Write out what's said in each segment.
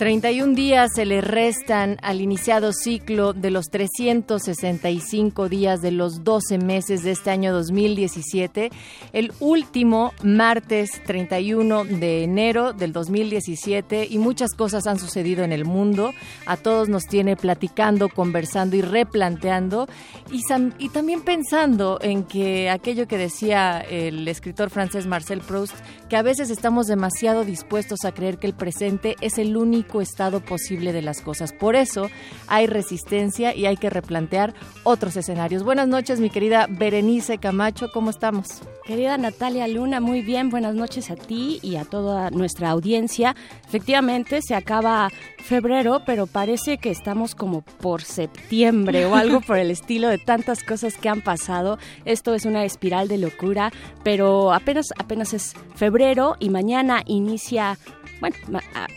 31 días se le restan al iniciado ciclo de los 365 días de los 12 meses de este año 2017. El último martes 31 de enero del 2017 y muchas cosas han sucedido en el mundo. A todos nos tiene platicando, conversando y replanteando y, y también pensando en que aquello que decía el escritor francés Marcel Proust, que a veces estamos demasiado dispuestos a creer que el presente es el único estado posible de las cosas. Por eso hay resistencia y hay que replantear otros escenarios. Buenas noches, mi querida Berenice Camacho, ¿cómo estamos? Querida Natalia Luna, muy bien, buenas noches a ti y a toda nuestra audiencia. Efectivamente, se acaba febrero, pero parece que estamos como por septiembre o algo por el estilo de tantas cosas que han pasado. Esto es una espiral de locura, pero apenas apenas es febrero y mañana inicia bueno,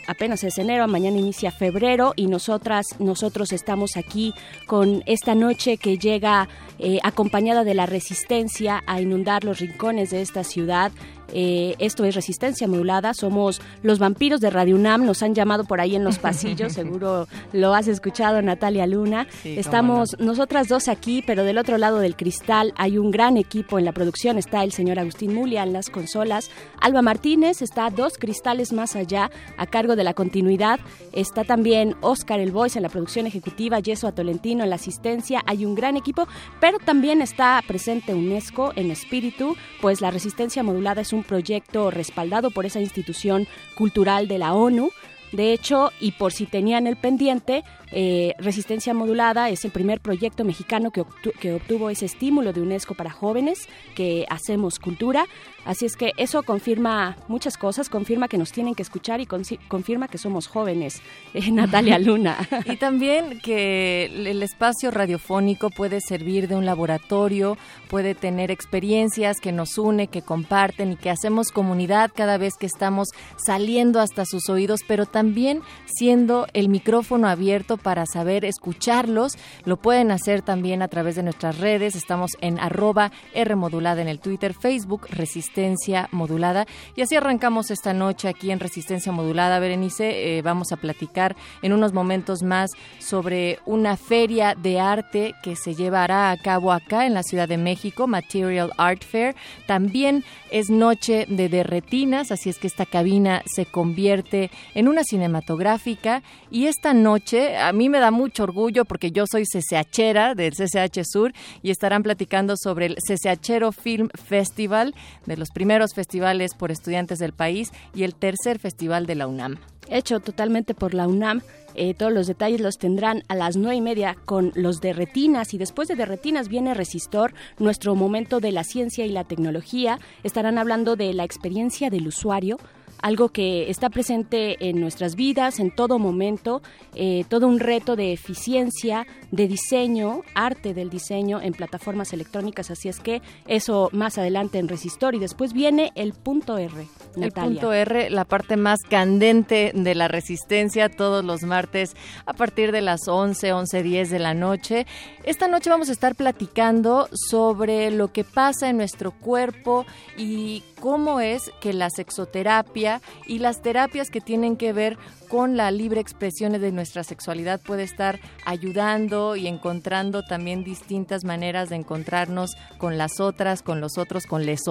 apenas es enero, mañana inicia febrero y nosotras, nosotros estamos aquí con esta noche que llega eh, acompañada de la resistencia a inundar los rincones de esta ciudad eh, esto es Resistencia Modulada. Somos los vampiros de Radio UNAM. Nos han llamado por ahí en los pasillos. Seguro lo has escuchado, Natalia Luna. Estamos nosotras dos aquí, pero del otro lado del cristal hay un gran equipo en la producción. Está el señor Agustín Mulia en las consolas. Alba Martínez está dos cristales más allá a cargo de la continuidad. Está también Oscar El Voice en la producción ejecutiva, Yeso Atolentino en la asistencia. Hay un gran equipo, pero también está presente UNESCO en espíritu, pues la resistencia modulada es un proyecto respaldado por esa institución cultural de la ONU. De hecho, y por si tenían el pendiente, eh, Resistencia Modulada es el primer proyecto mexicano que, que, obtuvo ese estímulo de UNESCO para jóvenes, que hacemos cultura. Así es que eso confirma muchas cosas, confirma que nos tienen que escuchar y confirma que somos jóvenes, eh, Natalia Luna. y también que el espacio radiofónico puede servir de un laboratorio, puede tener experiencias que nos une, que comparten y que hacemos comunidad cada vez que estamos saliendo hasta sus oídos, pero también siendo el micrófono abierto para saber escucharlos. Lo pueden hacer también a través de nuestras redes. Estamos en arroba R modulada en el Twitter, Facebook, Resistencia Modulada. Y así arrancamos esta noche aquí en Resistencia Modulada. Berenice, eh, vamos a platicar en unos momentos más sobre una feria de arte que se llevará a cabo acá en la Ciudad de México, Material Art Fair. También es noche de derretinas, así es que esta cabina se convierte en una cinematográfica. Y esta noche a mí me da mucho orgullo porque yo soy CCHera del CCH Sur y estarán platicando sobre el CCHero Film Festival de los primeros festivales por estudiantes del país y el tercer festival de la UNAM. Hecho totalmente por la UNAM. Eh, todos los detalles los tendrán a las nueve y media con los de retinas y después de, de retinas viene Resistor, nuestro momento de la ciencia y la tecnología. Estarán hablando de la experiencia del usuario, algo que está presente en nuestras vidas en todo momento, eh, todo un reto de eficiencia, de diseño, arte del diseño en plataformas electrónicas, así es que eso más adelante en Resistor y después viene el punto R. El punto R, la parte más candente de la resistencia todos los martes a partir de las 11, 11, 10 de la noche. Esta noche vamos a estar platicando sobre lo que pasa en nuestro cuerpo y cómo es que la sexoterapia y las terapias que tienen que ver con la libre expresión de nuestra sexualidad puede estar ayudando y encontrando también distintas maneras de encontrarnos con las otras, con los otros, con les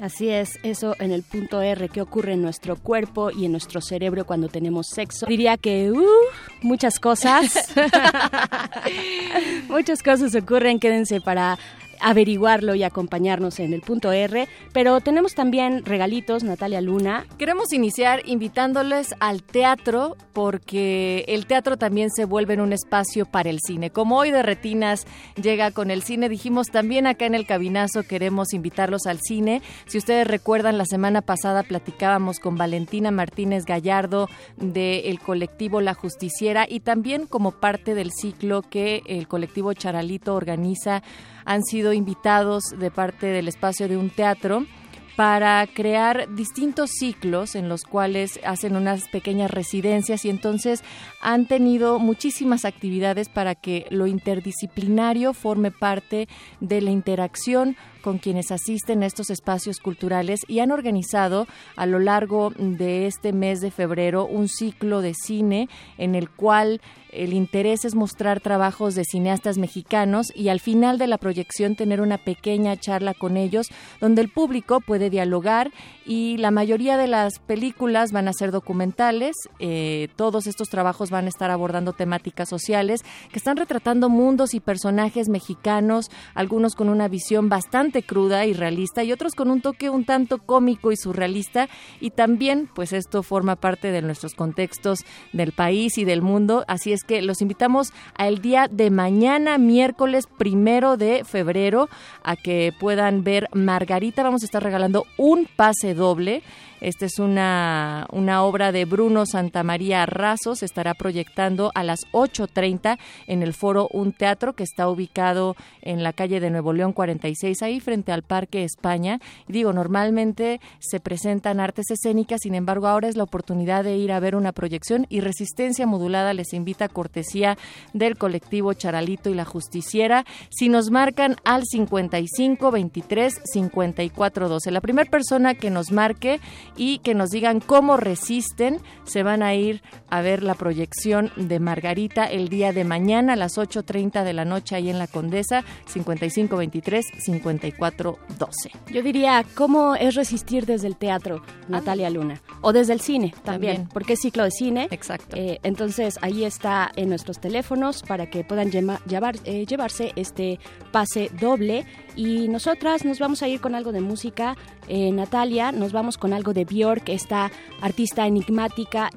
Así es, eso en el punto R, qué ocurre en nuestro cuerpo y en nuestro cerebro cuando tenemos sexo. Diría que uh, muchas cosas. muchas cosas ocurren, quédense para averiguarlo y acompañarnos en el punto R. Pero tenemos también regalitos, Natalia Luna. Queremos iniciar invitándoles al teatro porque el teatro también se vuelve en un espacio para el cine. Como hoy de Retinas llega con el cine, dijimos también acá en el cabinazo queremos invitarlos al cine. Si ustedes recuerdan, la semana pasada platicábamos con Valentina Martínez Gallardo del colectivo La Justiciera y también como parte del ciclo que el colectivo Charalito organiza han sido invitados de parte del espacio de un teatro para crear distintos ciclos en los cuales hacen unas pequeñas residencias y entonces han tenido muchísimas actividades para que lo interdisciplinario forme parte de la interacción con quienes asisten a estos espacios culturales y han organizado a lo largo de este mes de febrero un ciclo de cine en el cual el interés es mostrar trabajos de cineastas mexicanos y al final de la proyección tener una pequeña charla con ellos donde el público puede dialogar y la mayoría de las películas van a ser documentales. Eh, todos estos trabajos van a estar abordando temáticas sociales que están retratando mundos y personajes mexicanos, algunos con una visión bastante cruda y realista y otros con un toque un tanto cómico y surrealista y también pues esto forma parte de nuestros contextos del país y del mundo. Así es que los invitamos al día de mañana, miércoles primero de febrero, a que puedan ver Margarita. Vamos a estar regalando un pase doble esta es una, una obra de Bruno Santamaría Razo. Se estará proyectando a las 8.30 en el foro Un Teatro que está ubicado en la calle de Nuevo León 46, ahí frente al Parque España. Digo, normalmente se presentan artes escénicas, sin embargo, ahora es la oportunidad de ir a ver una proyección y Resistencia Modulada les invita a cortesía del colectivo Charalito y la Justiciera. Si nos marcan al 55 23 54 12. La primera persona que nos marque y que nos digan cómo resisten. Se van a ir a ver la proyección de Margarita el día de mañana a las 8.30 de la noche ahí en la Condesa, 5523-5412. Yo diría, ¿cómo es resistir desde el teatro, Natalia Luna? O desde el cine también, porque es ciclo de cine. Exacto. Eh, entonces ahí está en nuestros teléfonos para que puedan llevar, eh, llevarse este pase doble. Y nosotras nos vamos a ir con algo de música. Eh, Natalia, nos vamos con algo de Björk, esta artista enigmática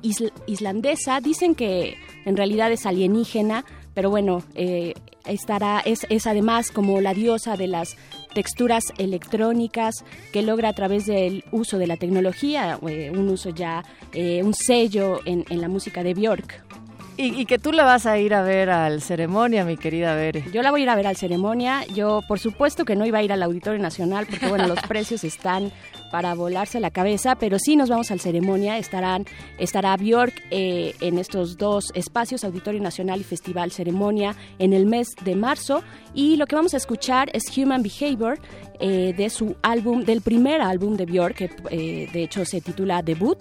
islandesa. Dicen que en realidad es alienígena, pero bueno, eh, estará, es, es además como la diosa de las texturas electrónicas que logra a través del uso de la tecnología, eh, un uso ya, eh, un sello en, en la música de Björk. Y, que tú la vas a ir a ver al ceremonia, mi querida Bere. Yo la voy a ir a ver al ceremonia. Yo, por supuesto que no iba a ir al Auditorio Nacional porque, bueno, los precios están para volarse la cabeza, pero sí nos vamos al ceremonia. Estarán, estará Bjork eh, en estos dos espacios, Auditorio Nacional y Festival Ceremonia, en el mes de marzo. Y lo que vamos a escuchar es Human Behavior eh, de su álbum, del primer álbum de Bjork, que eh, de hecho se titula Debut.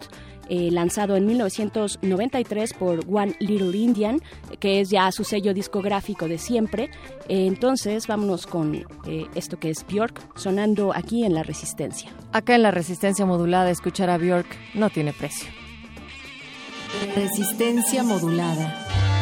Eh, lanzado en 1993 por One Little Indian, que es ya su sello discográfico de siempre. Eh, entonces, vámonos con eh, esto que es Bjork, sonando aquí en La Resistencia. Acá en La Resistencia modulada, escuchar a Bjork no tiene precio. Resistencia modulada.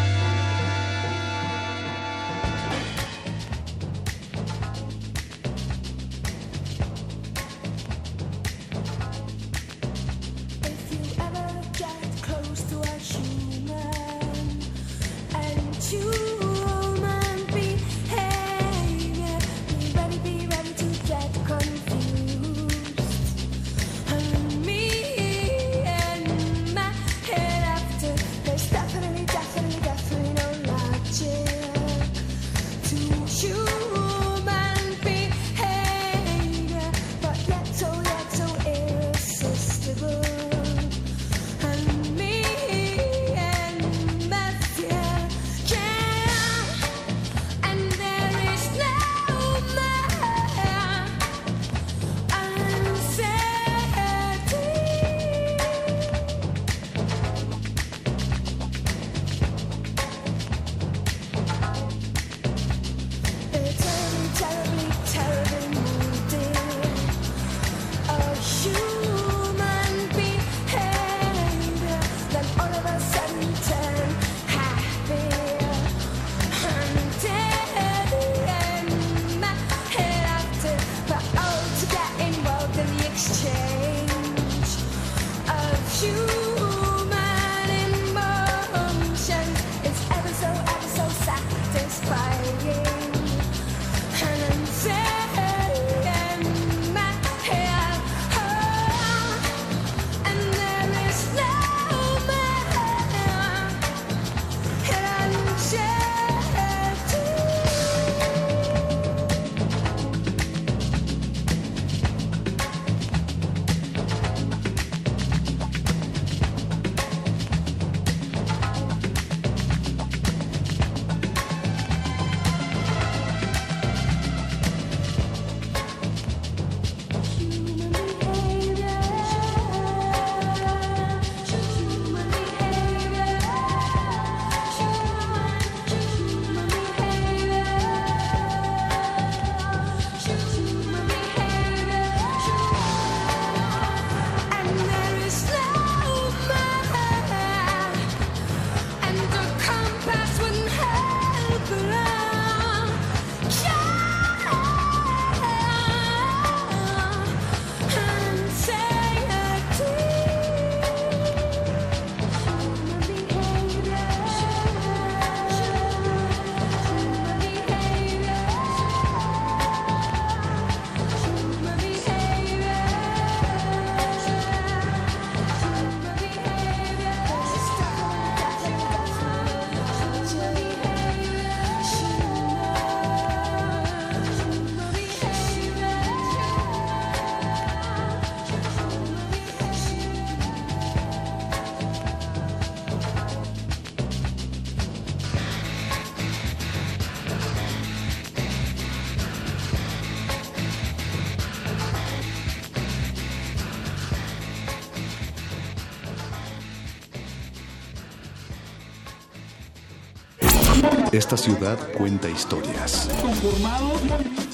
Esta ciudad cuenta historias. Conformados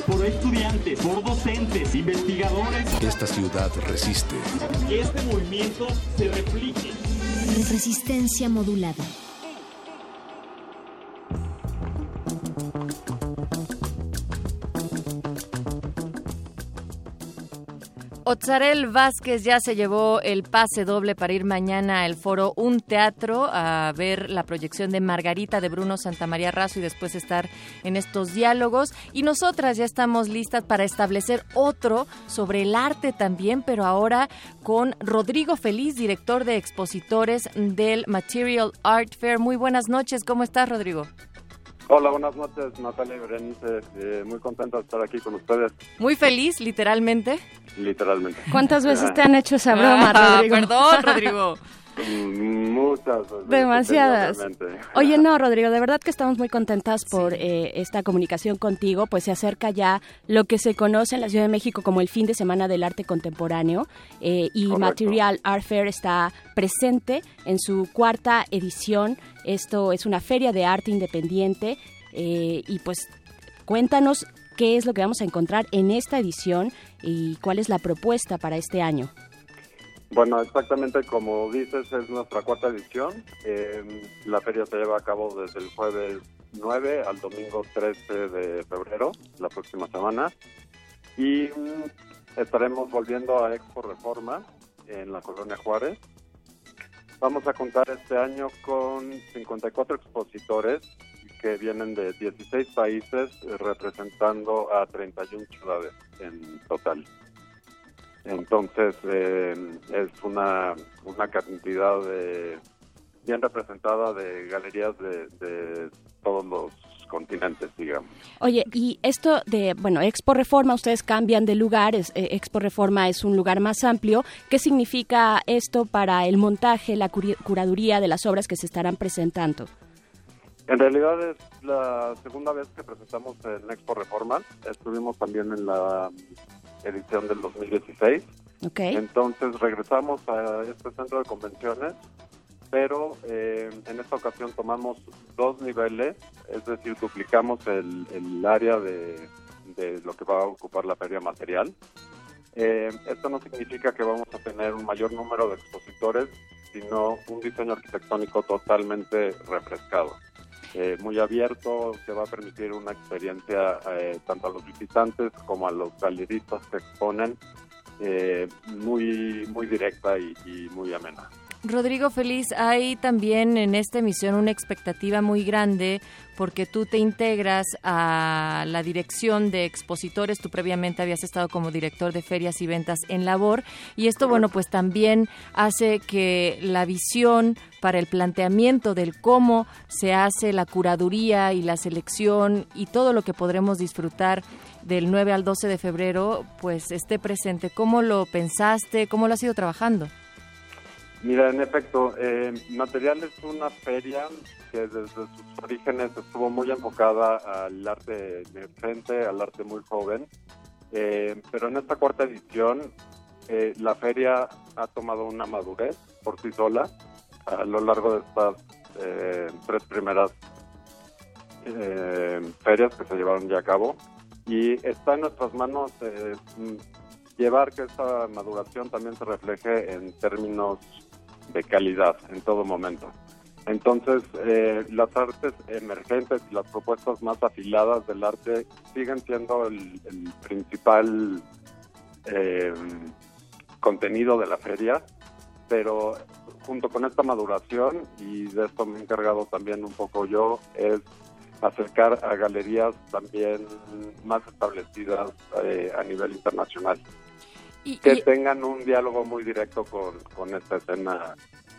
por estudiantes, por docentes, investigadores. Esta ciudad resiste. Que este movimiento se replique. Resistencia modulada. Otzarel Vázquez ya se llevó el pase doble para ir mañana al foro Un Teatro a ver la proyección de Margarita de Bruno Santamaría Razo y después estar en estos diálogos. Y nosotras ya estamos listas para establecer otro sobre el arte también, pero ahora con Rodrigo Feliz, director de expositores del Material Art Fair. Muy buenas noches, ¿cómo estás, Rodrigo? Hola, buenas noches, Natalia y Berenice. Eh, muy contenta de estar aquí con ustedes. Muy feliz, literalmente. Literalmente. ¿Cuántas veces te han hecho esa broma, Ah, Rodrigo? Perdón, Rodrigo. Muchas. Demasiadas. Oye, no, Rodrigo, de verdad que estamos muy contentas por eh, esta comunicación contigo, pues se acerca ya lo que se conoce en la Ciudad de México como el fin de semana del arte contemporáneo eh, y Correcto. Material Art Fair está presente en su cuarta edición. Esto es una feria de arte independiente eh, y pues cuéntanos qué es lo que vamos a encontrar en esta edición y cuál es la propuesta para este año. Bueno, exactamente como dices, es nuestra cuarta edición. Eh, la feria se lleva a cabo desde el jueves 9 al domingo 13 de febrero, la próxima semana. Y mm, estaremos volviendo a Expo Reforma en la Colonia Juárez. Vamos a contar este año con 54 expositores que vienen de 16 países representando a 31 ciudades en total. Entonces eh, es una, una cantidad de, bien representada de galerías de, de todos los continentes, digamos. Oye, y esto de, bueno, Expo Reforma, ustedes cambian de lugar, es- eh, Expo Reforma es un lugar más amplio. ¿Qué significa esto para el montaje, la curaduría de las obras que se estarán presentando? En realidad es la segunda vez que presentamos en Expo Reforma. Estuvimos también en la edición del 2016. ¿Ok? Entonces regresamos a este centro de convenciones, pero eh, en esta ocasión tomamos dos niveles, es decir, duplicamos el, el área de, de lo que va a ocupar la feria material. Eh, esto no significa que vamos a tener un mayor número de expositores, sino un diseño arquitectónico totalmente refrescado. Eh, muy abierto, que va a permitir una experiencia eh, tanto a los visitantes como a los galeristas que exponen eh, muy, muy directa y, y muy amena. Rodrigo Feliz, hay también en esta emisión una expectativa muy grande porque tú te integras a la dirección de expositores. Tú previamente habías estado como director de ferias y ventas en Labor y esto, bueno, pues también hace que la visión para el planteamiento del cómo se hace la curaduría y la selección y todo lo que podremos disfrutar del 9 al 12 de febrero, pues esté presente. ¿Cómo lo pensaste? ¿Cómo lo has ido trabajando? Mira, en efecto, eh, Material es una feria que desde sus orígenes estuvo muy enfocada al arte emergente, al arte muy joven, eh, pero en esta cuarta edición eh, la feria ha tomado una madurez por sí sola a lo largo de estas eh, tres primeras eh, ferias que se llevaron ya a cabo. Y está en nuestras manos eh, llevar que esta maduración también se refleje en términos de calidad en todo momento. Entonces, eh, las artes emergentes y las propuestas más afiladas del arte siguen siendo el, principal eh, contenido de la feria, pero junto con esta maduración, y de esto me he encargado también un poco yo, es acercar a galerías también más establecidas eh, a nivel internacional, Y- que y- tengan un diálogo muy directo con, con esta escena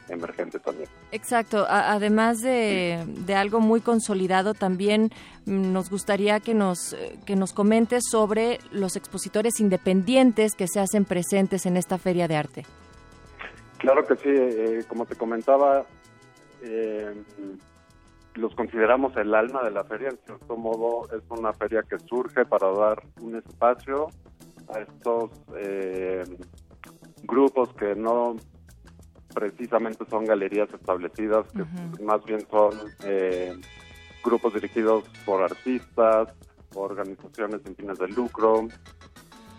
emergente también. Exacto, A- además de, de algo muy consolidado, también mm, nos gustaría que nos, eh, que nos comentes sobre los expositores independientes que se hacen presentes en esta feria de arte. Claro que sí, eh, como te comentaba, eh, los consideramos el alma de la feria, en cierto modo es una feria que surge para dar un espacio a estos eh, grupos que no precisamente son galerías establecidas, que más bien son eh, grupos dirigidos por artistas, organizaciones sin fines de lucro.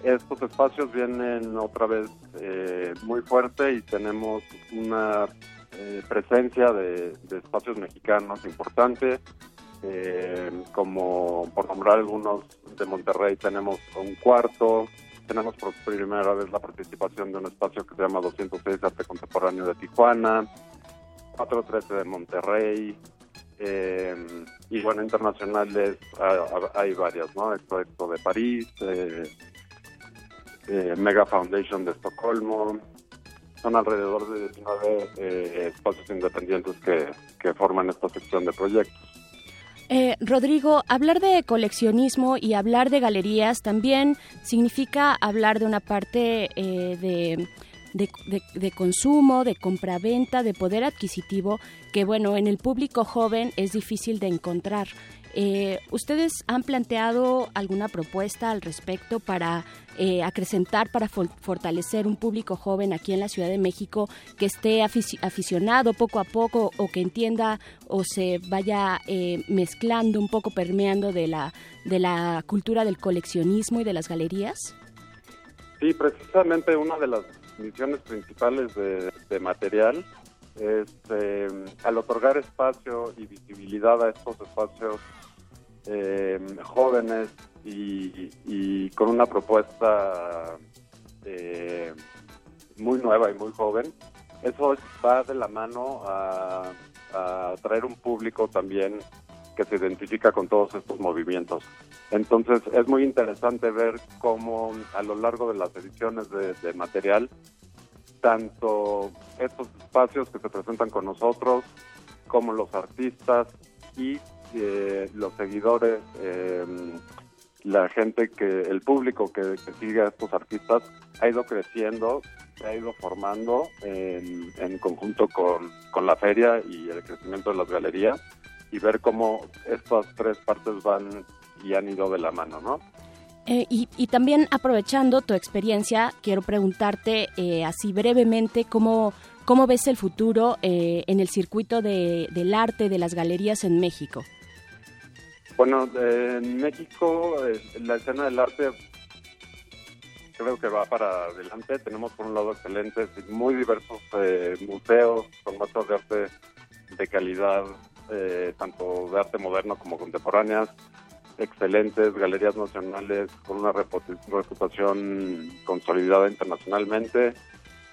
Estos espacios vienen otra vez eh, muy fuerte y tenemos una eh, presencia de, espacios mexicanos importante, eh, como por nombrar algunos de Monterrey tenemos un cuarto, tenemos por primera vez la participación de un espacio que se llama 206 Arte Contemporáneo de Tijuana, 413 de Monterrey, eh, y bueno, internacionales hay varias, ¿no? Expo, de París, eh, eh, Mega Foundation de Estocolmo, son alrededor de 19 espacios independientes que, que forman esta sección de proyectos. Rodrigo, hablar de coleccionismo y hablar de galerías también significa hablar de una parte de de, consumo, de compraventa, de poder adquisitivo, que bueno, en el público joven es difícil de encontrar. Eh, ¿Ustedes han planteado alguna propuesta al respecto para eh, acrecentar, para fortalecer un público joven aquí en la Ciudad de México que esté aficionado poco a poco o que entienda o se vaya eh, mezclando un poco, permeando de la, de la cultura del coleccionismo y de las galerías? Sí, precisamente una de las misiones principales de, material es eh, al otorgar espacio y visibilidad a estos espacios eh, jóvenes y, con una propuesta eh, muy nueva y muy joven, eso va de la mano a, a traer un público también que se identifica con todos estos movimientos. Entonces es muy interesante ver cómo a lo largo de las ediciones de, material, tanto estos espacios que se presentan con nosotros, como los artistas y eh, los seguidores, em, la gente que, el público que, sigue a estos artistas ha ido creciendo, se ha ido formando en, en conjunto con, con la feria y el crecimiento de las galerías y ver cómo estas tres partes van y han ido de la mano, ¿no? Eh, y, también aprovechando tu experiencia, quiero preguntarte eh, así brevemente cómo, cómo ves el futuro eh, en el circuito de, del arte de las galerías en México. Bueno, en México la escena del arte creo que va para adelante. Tenemos por un lado excelentes y muy diversos museos, formatos de arte de calidad, tanto de arte moderno como contemporáneas excelentes, galerías nacionales con una reputación consolidada internacionalmente.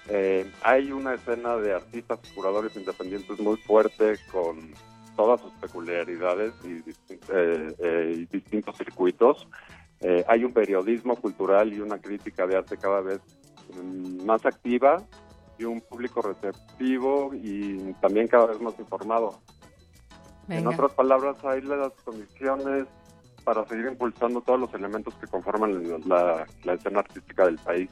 Eh, hay una escena de artistas y curadores independientes muy fuerte con todas sus peculiaridades y, eh, eh, distintos circuitos. hay un periodismo cultural y una crítica de arte cada vez mm, más activa y un público receptivo y también cada vez más informado. En otras palabras, hay las condiciones para seguir impulsando todos los elementos que conforman la, escena artística del país.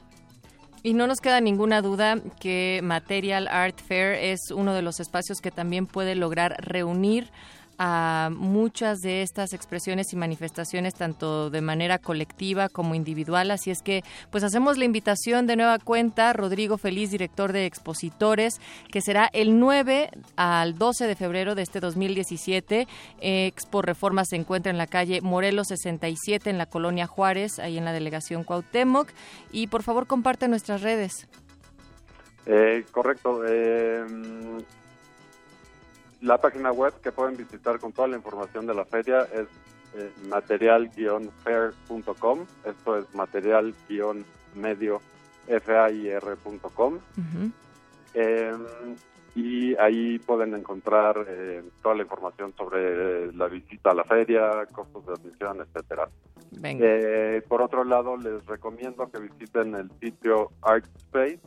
Y no nos queda ninguna duda que Material Art Fair es uno de los espacios que también puede lograr reunir a muchas de estas expresiones y manifestaciones tanto de manera colectiva como individual. Así es que pues hacemos la invitación de nueva cuenta, Rodrigo Feliz, director de expositores, que será el 9 al 12 de febrero de este 2017. Expo Reforma se encuentra en la calle Morelos 67 en la colonia Juárez, ahí en la delegación Cuauhtémoc. Y por favor comparte nuestras redes. Eh, correcto. Eh, la página web que pueden visitar con toda la información de la feria es eh, material-fair.com. Esto es material-medio fair.com. Em, y ahí pueden encontrar eh, toda la información sobre la visita a la feria, costos de admisión, etcétera. Eh, por otro lado, les recomiendo que visiten el sitio ArtSpace,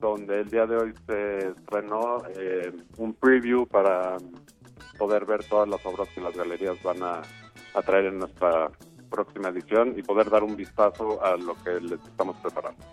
donde el día de hoy se estrenó eh, un preview para poder ver todas las obras que las galerías van a, traer en nuestra próxima edición y poder dar un vistazo a lo que les estamos preparando.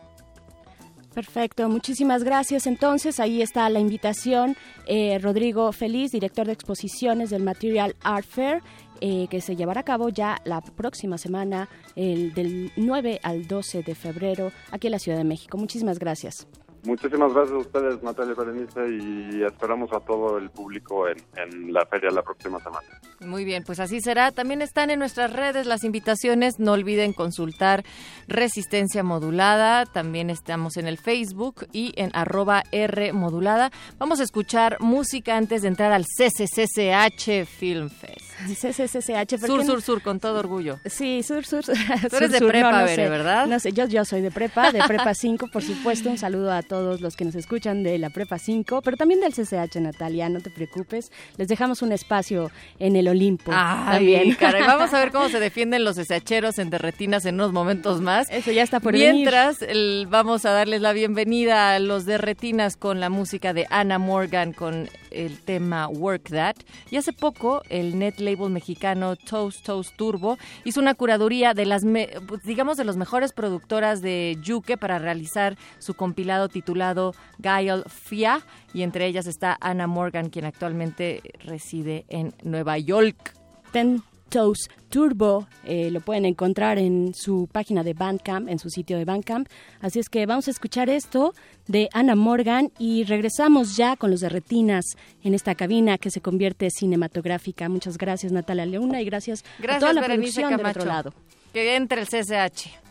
Perfecto, muchísimas gracias. Entonces, ahí está la invitación. Eh, Rodrigo Feliz, director de exposiciones del Material Art Fair, eh, que se llevará a cabo ya la próxima semana, el del 9 al 12 de febrero, aquí en la Ciudad de México. Muchísimas gracias. Muchísimas gracias a ustedes, Natalia Berenice, y esperamos a todo el público en, en la feria la próxima semana. Muy bien, pues así será. También están en nuestras redes las invitaciones. No olviden consultar Resistencia Modulada. También estamos en el Facebook y en arroba R Modulada. Vamos a escuchar música antes de entrar al CCCCH Film Fest. CCCCH. ¿por Sur, no? sur, sur, con todo orgullo. Sí, sur, sur. Tú eres de prepa, Bere, ¿verdad? No sé, yo, yo soy de prepa, de prepa 5, por supuesto. Un saludo a todos los que nos escuchan de la prepa 5, pero también del CCH, Natalia, no te preocupes. Les dejamos un espacio en el Olimpo Ay, también. caray, vamos a ver cómo se defienden los SHeros en derretinas en unos momentos más. Eso ya está por. Mientras, el- vamos a darles la bienvenida a los derretinas con la música de Anna Morgan con el tema Work That. Y hace poco, el net label mexicano Toast Toast Turbo hizo una curaduría de las, me- pues, digamos, de las mejores productoras de Yuke para realizar su compilado titulado Guile Fia. Y entre ellas está Anna Morgan, quien actualmente reside en Nueva York. Ten Toes Turbo, eh, lo pueden encontrar en su página de Bandcamp, en su sitio de Bandcamp. Así es que vamos a escuchar esto de Anna Morgan y regresamos ya con los de Retinas en esta cabina que se convierte cinematográfica. Muchas gracias Natalia Leuna y gracias, a Gracias, toda la Berenice producción del Camacho. otro lado. Que entre el CSH.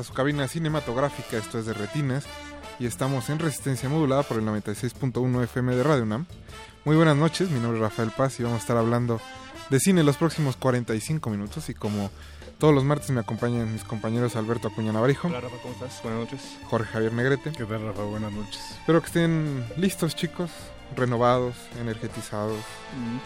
A su cabina cinematográfica, esto es de Retinas y estamos en resistencia modulada por el 96.1 FM de Radio UNAM. Muy buenas noches, mi nombre es Rafael Paz y vamos a estar hablando de cine los próximos 45 minutos y como todos los martes me acompañan mis compañeros Alberto Acuña Navarijo. Hola Rafa, ¿cómo estás? Buenas noches. Jorge Javier Negrete. ¿Qué tal Rafa? Buenas noches. Espero que estén listos chicos, renovados, energetizados.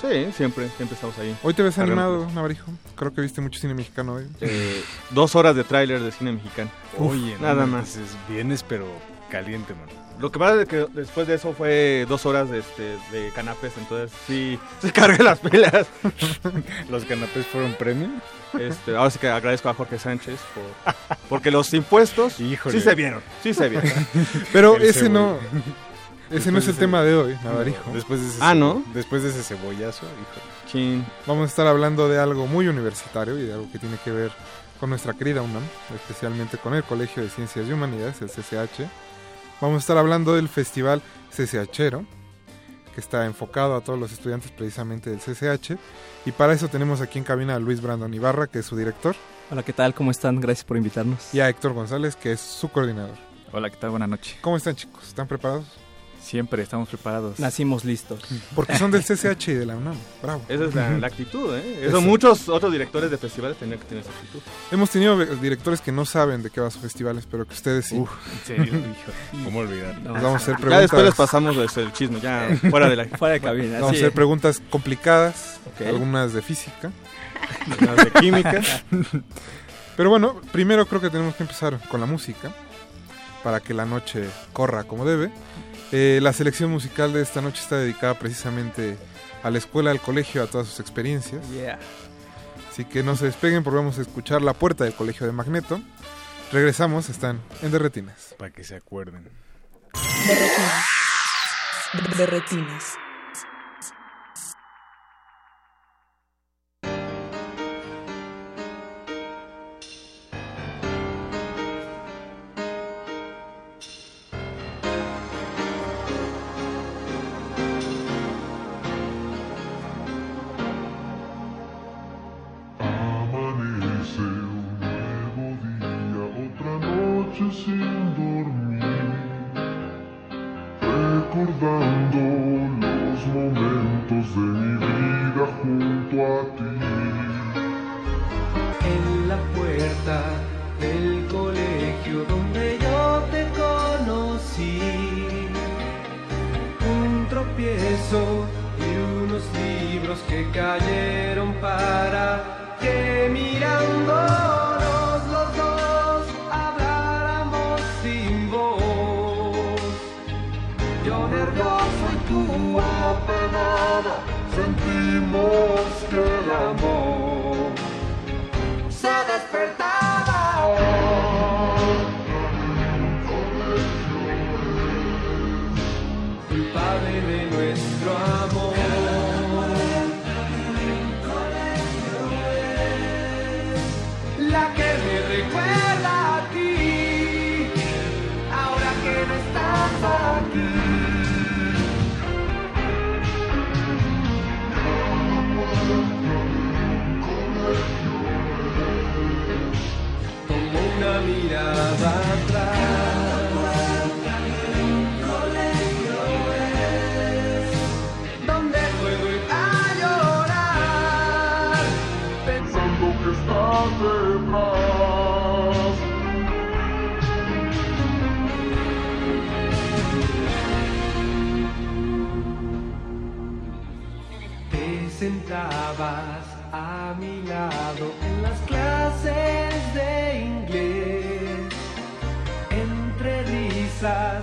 Sí, siempre, siempre estamos ahí. Hoy te ves animado, Navarijo. Creo que viste mucho cine mexicano hoy. Eh, dos horas de tráiler de cine mexicano. Oye, nada más. Vienes pero caliente, man. Lo que pasa es que después de eso fue dos horas de, este, de canapés, entonces sí, se cargué las pilas. ¿Los canapés fueron premio? Este, ahora sí que agradezco a Jorge Sánchez por, porque los impuestos Híjole. sí se vieron, sí se vieron. Pero El ese cebolla. no, ese no es el tema de hoy, Navarijo. Después de ese Ah, ¿no? Después de ese cebollazo, hijo. Chin. Vamos a estar hablando de algo muy universitario y de algo que tiene que ver con nuestra querida UNAM, especialmente con el Colegio de Ciencias y Humanidades, el CCH. Vamos a estar hablando del Festival CCHero, que está enfocado a todos los estudiantes precisamente del CCH. Y para eso tenemos aquí en cabina a Luis Brandon Ibarra, que es su director, Hola, ¿qué tal? ¿Cómo están? Gracias por invitarnos. y a Héctor González, que es su coordinador. Hola, ¿qué tal? Buenas noches. ¿Cómo están chicos? ¿Están preparados? Siempre estamos preparados. Nacimos listos. Porque son del CCH y de la UNAM. Bravo. Esa es la, la actitud, ¿eh? Eso, Eso. muchos otros directores de festivales tenían que tener esa actitud. Hemos tenido directores que no saben de qué va sus festivales, pero que ustedes sí. Uf, en serio, hijo. ¿Cómo olvidar? Vamos a hacer Ya preguntas. después les pasamos el chisme, ya fuera de la Fuera de cabina. Vamos a hacer preguntas complicadas, algunas de física. las de química. Pero bueno, primero creo que tenemos que empezar con la música, para que la noche corra como debe. Eh, la selección musical de esta noche está dedicada precisamente a la escuela, al colegio, a todas sus experiencias. Yeah. Así que no se despeguen porque vamos a escuchar la puerta del colegio de Magneto. Regresamos, están en Derretinas. Para que se acuerden. De retinas. Culpable de nuestro amor. Sentabas a mi lado en las clases de inglés. Entre risas